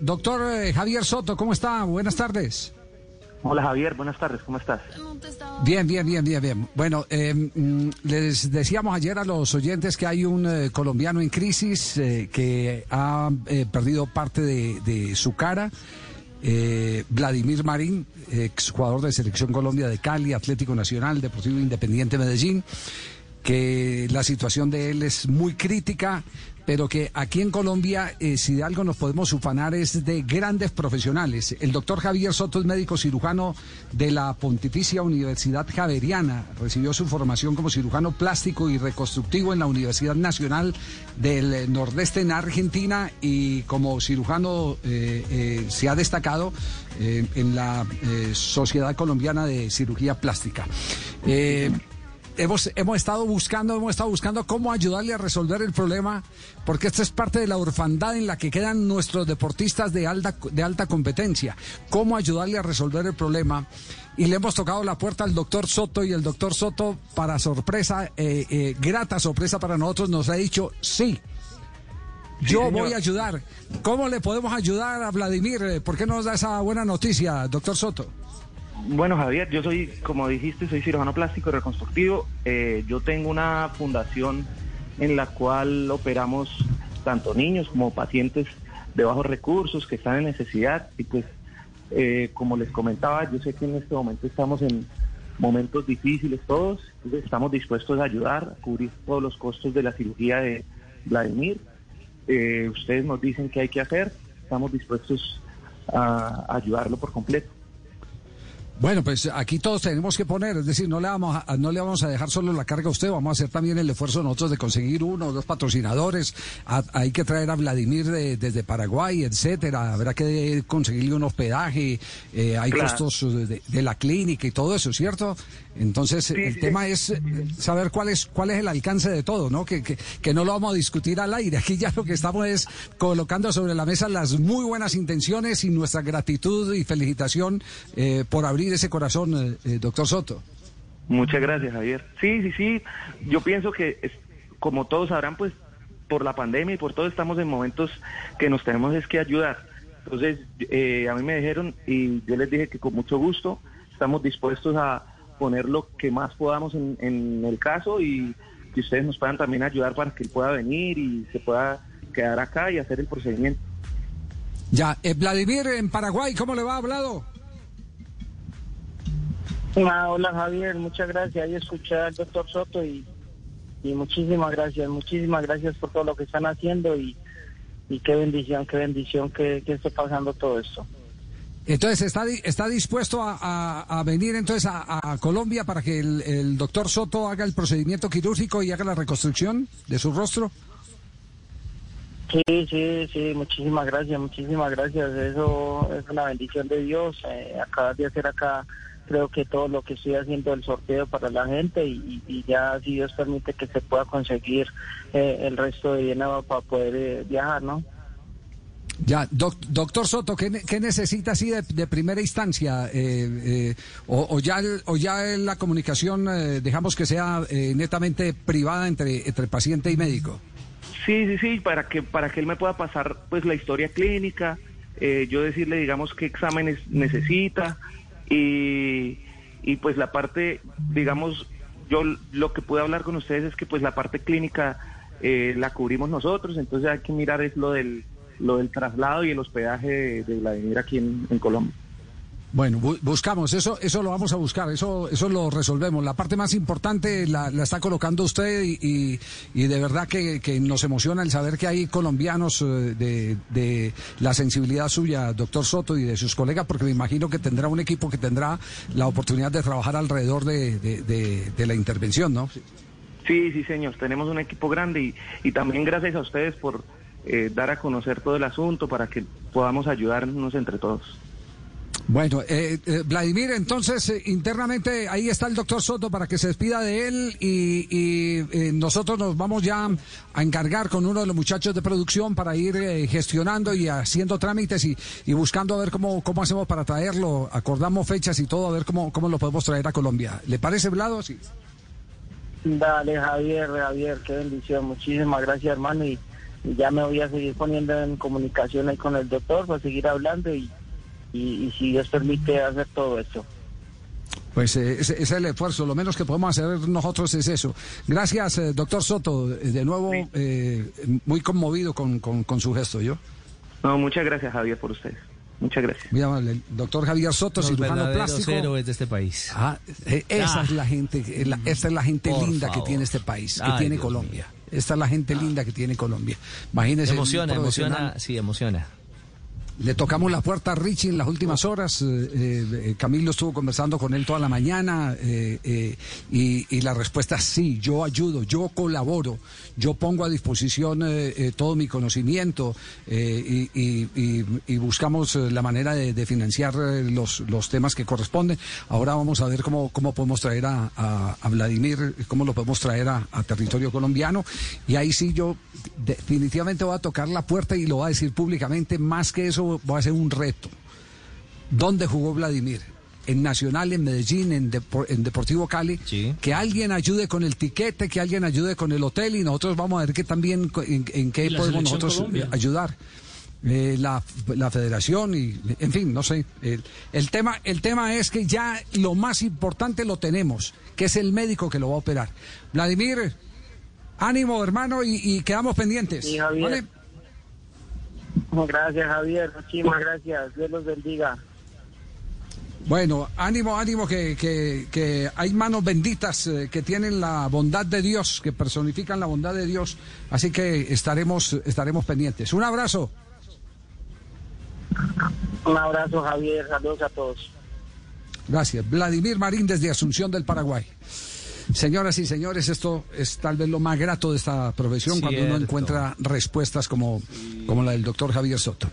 Doctor eh, Javier Soto, ¿cómo está? Buenas tardes. Hola Javier, buenas tardes, ¿cómo estás? Bien, bien, bien, bien, bien. Bueno, eh, mm, les decíamos ayer a los oyentes que hay un eh, colombiano en crisis eh, que ha perdido parte de, de su cara. Vladimir Marín, exjugador de Selección Colombia de Cali, Atlético Nacional, Deportivo Independiente Medellín, que la situación de él es muy crítica, pero que aquí en Colombia, eh, si de algo nos podemos ufanar, es de grandes profesionales. El doctor Javier Soto es médico cirujano de la Pontificia Universidad Javeriana. Recibió su formación como cirujano plástico y reconstructivo en la Universidad Nacional del Nordeste en Argentina y como cirujano eh, eh, se ha destacado eh, en la eh, Sociedad Colombiana de Cirugía Plástica. Hemos, hemos estado buscando, hemos estado buscando cómo ayudarle a resolver el problema, porque esta es parte de la orfandad en la que quedan nuestros deportistas de alta, de alta competencia. Cómo ayudarle a resolver el problema. Y le hemos tocado la puerta al doctor Soto y el doctor Soto, para sorpresa, eh, eh, grata sorpresa para nosotros, nos ha dicho sí. Yo voy a ayudar. ¿Cómo le podemos ayudar a Vladimir? ¿Por qué no nos da esa buena noticia, doctor Soto? Bueno Javier, yo soy, como dijiste, soy cirujano plástico reconstructivo. Eh, yo tengo una fundación en la cual operamos tanto niños como pacientes de bajos recursos que están en necesidad y pues eh, como les comentaba, yo sé que en este momento estamos en momentos difíciles todos, estamos dispuestos a ayudar, a cubrir todos los costos de la cirugía de Vladimir. Eh, ustedes nos dicen qué hay que hacer, estamos dispuestos a ayudarlo por completo. Bueno, pues aquí todos tenemos que poner, es decir, no le vamos a, no le vamos a dejar solo la carga a usted, vamos a hacer también el esfuerzo nosotros de conseguir uno o dos patrocinadores. A- hay que traer a Vladimir de- desde Paraguay, etcétera. Habrá que conseguirle un hospedaje, eh, hay Claro. costos de, de la clínica y todo eso, ¿cierto? Entonces el sí. tema es saber cuál es cuál es el alcance de todo, ¿no? Que, que, que no lo vamos a discutir al aire. Aquí ya lo que estamos es colocando sobre la mesa las muy buenas intenciones y nuestra gratitud y felicitación eh, por abrir ese corazón, eh, eh, doctor Soto. Muchas gracias, Javier. Sí, sí, sí. Yo pienso que, es- como todos sabrán, pues por la pandemia y por todo estamos en momentos que nos tenemos es que ayudar. Entonces, eh, a mí me dijeron y yo les dije que con mucho gusto estamos dispuestos a poner lo que más podamos en, en el caso y que ustedes nos puedan también ayudar para que él pueda venir y se pueda quedar acá y hacer el procedimiento. Ya, eh, Vladimir en Paraguay, ¿cómo le va hablado? Ah, hola Javier, muchas gracias. Ahí escuché al doctor Soto y, y muchísimas gracias, muchísimas gracias por todo lo que están haciendo y, y qué bendición, qué bendición que, que esté pasando todo esto. Entonces, ¿está, está dispuesto a, a- a venir entonces a, a Colombia para que el, el doctor Soto haga el procedimiento quirúrgico y haga la reconstrucción de su rostro? Sí, sí, sí, muchísimas gracias, muchísimas gracias. Eso es una bendición de Dios. Eh, acabas de hacer acá, creo que todo lo que estoy haciendo el sorteo para la gente y, y- ya si Dios permite que se pueda conseguir eh, el resto de dinero para poder eh, viajar, ¿no? Ya, doc- doctor Soto, ¿qué, ne- qué necesita así de, de primera instancia? Eh, eh, o, o ya el- o ya la comunicación, eh, dejamos que sea eh, netamente privada entre, entre paciente y médico? Sí, sí, sí, para que para que él me pueda pasar pues la historia clínica, eh, yo decirle digamos qué exámenes necesita y, y pues la parte, digamos, yo lo que pude hablar con ustedes es que pues la parte clínica eh, la cubrimos nosotros, entonces hay que mirar es lo del lo del traslado y el hospedaje de, de Vladimir aquí en, en Colombia. Bueno, bu- buscamos, eso eso lo vamos a buscar, eso eso lo resolvemos. La parte más importante la, la está colocando usted y, y, de verdad que, nos emociona el saber que hay colombianos eh, de, de la sensibilidad suya, doctor Soto, y de sus colegas, porque me imagino que tendrá un equipo que tendrá la oportunidad de trabajar alrededor de, de, de- de la intervención, ¿no? Sí, sí, señor. Tenemos un equipo grande y, y también gracias a ustedes por, eh, dar a conocer todo el asunto para que podamos ayudarnos entre todos. Bueno, eh, eh, Vladimir, entonces eh, internamente ahí está el doctor Soto para que se despida de él y, y, eh, nosotros nos vamos ya a encargar con uno de los muchachos de producción para ir gestionando y haciendo trámites y, y buscando a ver cómo, cómo hacemos para traerlo. Acordamos fechas y todo, a ver cómo, cómo lo podemos traer a Colombia. ¿Le parece, Vlado? Sí. Dale, Javier, Javier, qué bendición. Muchísimas gracias, hermano. Y ya me voy a seguir poniendo en comunicación ahí con el doctor para seguir hablando y, y, y si Dios permite hacer todo esto. Pues eh, es el esfuerzo, lo menos que podemos hacer nosotros es eso. Gracias, eh, doctor Soto, eh, de nuevo eh, muy conmovido con, con, con su gesto, ¿yo? No, muchas gracias, Javier, por ustedes. Muchas gracias. Muy amable. El doctor Javier Soto, Los cirujano plástico. héroes de este país. Ah, eh, esa Ah. es la gente, la- esta es la gente Por linda que tiene este país, que Ay, tiene Dios Colombia. Esta es la gente linda que tiene Colombia. Imagínese. un Emociona, emociona, sí, emociona. Le tocamos la puerta a Richie en las últimas horas. eh, eh, Camilo estuvo conversando con él toda la mañana eh, eh, y, y la respuesta es sí, yo ayudo, yo colaboro, yo pongo a disposición eh, eh, todo mi conocimiento eh, y, buscamos eh, la manera de, financiar eh, los, temas que corresponden. Ahora vamos a ver cómo, podemos traer a Vladimir, cómo lo podemos traer a, a territorio colombiano. Y ahí sí yo definitivamente voy a tocar la puerta y lo voy a decir públicamente. Más que eso, voy a hacer un reto. ¿Dónde jugó Vladimir? En Nacional, en Medellín, en, Depor- en Deportivo Cali. Sí. Que alguien ayude con el tiquete, que alguien ayude con el hotel y nosotros vamos a ver que también en, en qué podemos nosotros Colombia. eh, ayudar. Eh, la, la federación y en fin no sé el, el tema el tema es que ya lo más importante lo tenemos que es el médico que lo va a operar Vladimir ánimo hermano y, y quedamos pendientes Sí, Javier. ¿vale? Gracias, Javier. Muchísimas gracias. Dios los bendiga. Bueno, ánimo, ánimo, que, que, que hay manos benditas eh, que tienen la bondad de Dios, que personifican la bondad de Dios. Así que estaremos, estaremos pendientes. Un abrazo. Un abrazo, Javier. Saludos a todos. Gracias. Vladimir Marín desde Asunción del Paraguay. Señoras y señores, esto es tal vez lo más grato de esta profesión cuando uno encuentra respuestas como, como la del doctor Javier Soto,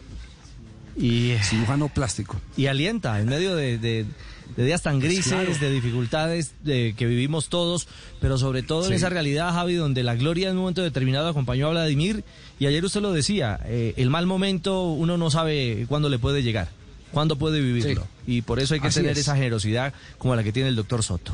Y, cirujano plástico. y alienta en medio de, de- de días tan grises, de dificultades de, que vivimos todos, pero sobre todo en esa realidad, Javi, donde la gloria en un momento determinado acompañó a Vladimir. Y ayer usted lo decía, eh, el mal momento uno no sabe cuándo le puede llegar, cuándo puede vivirlo. Y por eso hay que Así tener es. esa generosidad como la que tiene el doctor Soto.